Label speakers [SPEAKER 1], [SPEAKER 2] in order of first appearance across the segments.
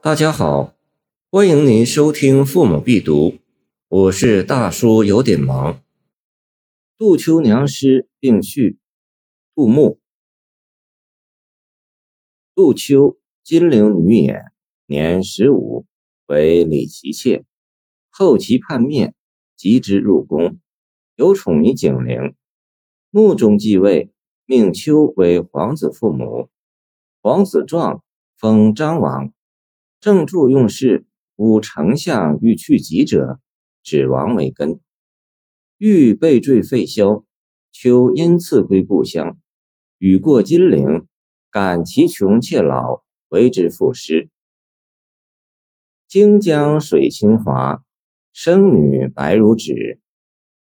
[SPEAKER 1] 大家好，欢迎您收听《父母必读》，我是大叔，有点忙。杜秋娘诗并序。杜牧。杜秋，金陵女也，年十五，为李琦妾。后其叛灭，及之入宫，有宠于景陵。穆宗继位，命秋为皇子父母。皇子壮，封张王。正著用事，吾丞相欲去疾者，指王为根。欲被坠废萧，秋因赐归故乡。雨过金陵，感其穷且老，为之赋诗。荆江水清华，生女白如纸。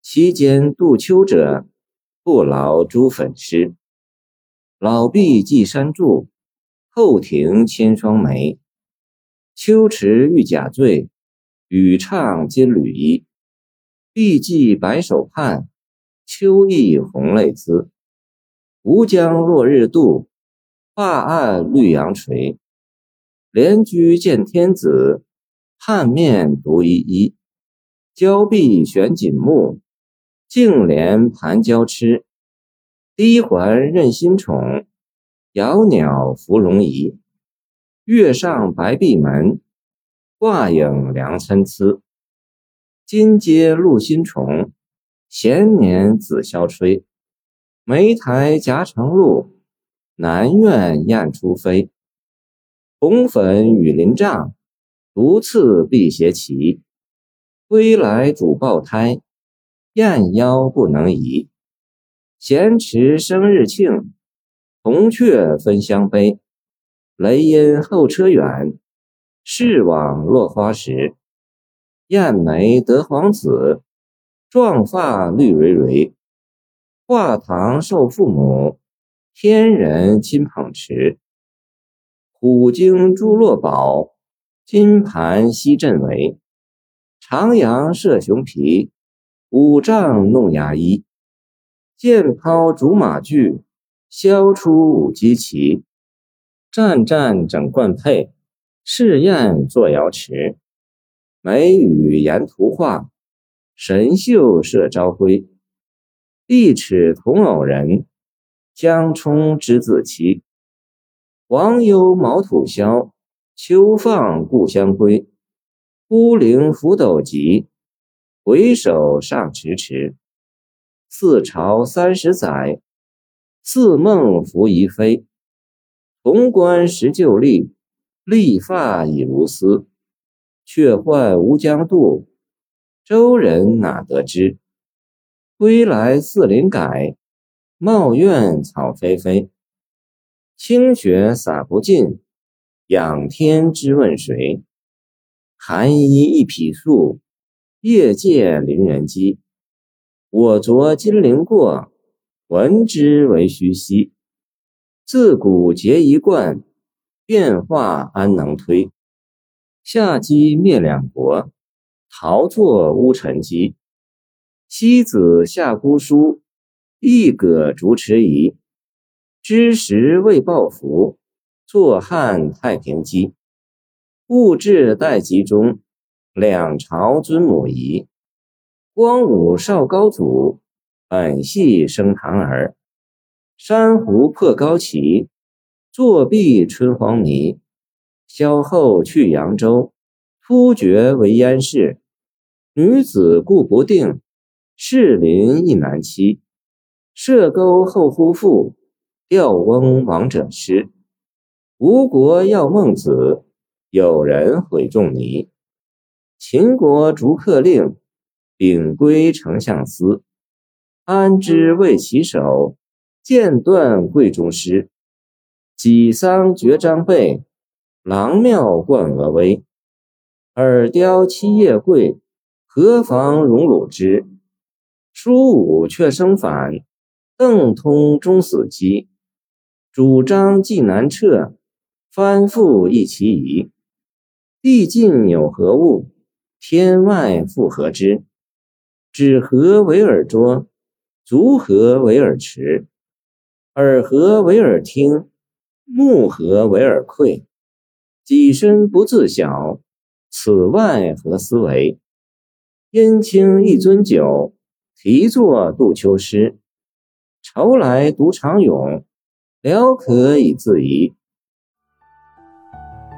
[SPEAKER 1] 其间杜秋者，不劳诸粉湿。老毕寄山柱，后庭千双梅。秋池玉甲醉，雨畅金缕衣。碧髻白首盼，秋意红泪滋。吴江落日渡，画岸绿杨垂。莲居见天子，汉面独依依。交臂悬锦幕，净莲盘娇痴。低环任新宠，摇鸟芙蓉仪。月上白壁门，挂影凉参差。金阶露新虫，闲年紫霄吹。梅台夹长露，南苑燕初飞。红粉雨林帐，独次辟邪旗。归来主抱胎，燕腰不能移。闲池生日庆，铜雀分香杯。雷音后车远，视往落花时。燕眉得皇子，壮发绿蕊蕊。画堂受父母，天人亲捧持。虎鲸朱落宝，金盘西镇围。长阳射熊皮，五丈弄牙衣。剑抛竹马锯，削出舞鸡旗。战战整冠佩，试验作瑶池。眉宇颜图画，神秀射朝晖。一尺同偶人，江冲之自期。王忧毛土萧，秋放故乡归。孤灵拂斗急，回首尚迟迟。四朝三十载，似梦浮疑飞。潼关石旧历，立发已如丝。却唤吴江渡，州人哪得知？归来似林改，茂苑草霏霏。清雪洒不尽，仰天之问谁？寒衣一匹素，夜借邻人机。我着金陵过，闻之为虚息。自古结一贯，变化安能推？夏姬灭两国，陶作乌沉积。西子夏姑书，一葛竹池移。知时未报福，坐汉太平基。物至代集中，两朝尊母仪。光武少高祖，本系生堂儿。珊瑚破高旗，作壁春黄泥。萧后去扬州，突厥为燕氏。女子固不定，士林亦难期。射钩后呼复，吊翁王者失。吴国要孟子，有人毁仲尼。秦国逐客令，秉归丞相司。安知为其首？剑断贵中师，己丧绝张背，郎庙冠峨威。耳雕七叶贵，何妨荣辱之？书武却生反，邓通终死机。主张既难撤，翻覆亦其疑。地尽有何物？天外复何之？指何为尔拙？足何为尔迟？耳何为耳听？目何为耳窥？己身不自晓，此外何思维？燕清一樽酒，题作杜秋诗。愁来独长咏，聊可以自怡。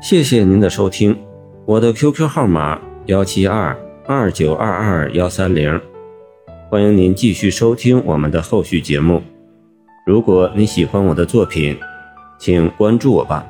[SPEAKER 2] 谢谢您的收听，我的 QQ 号码幺七二二九二二幺三零，欢迎您继续收听我们的后续节目。如果你喜欢我的作品，请关注我吧。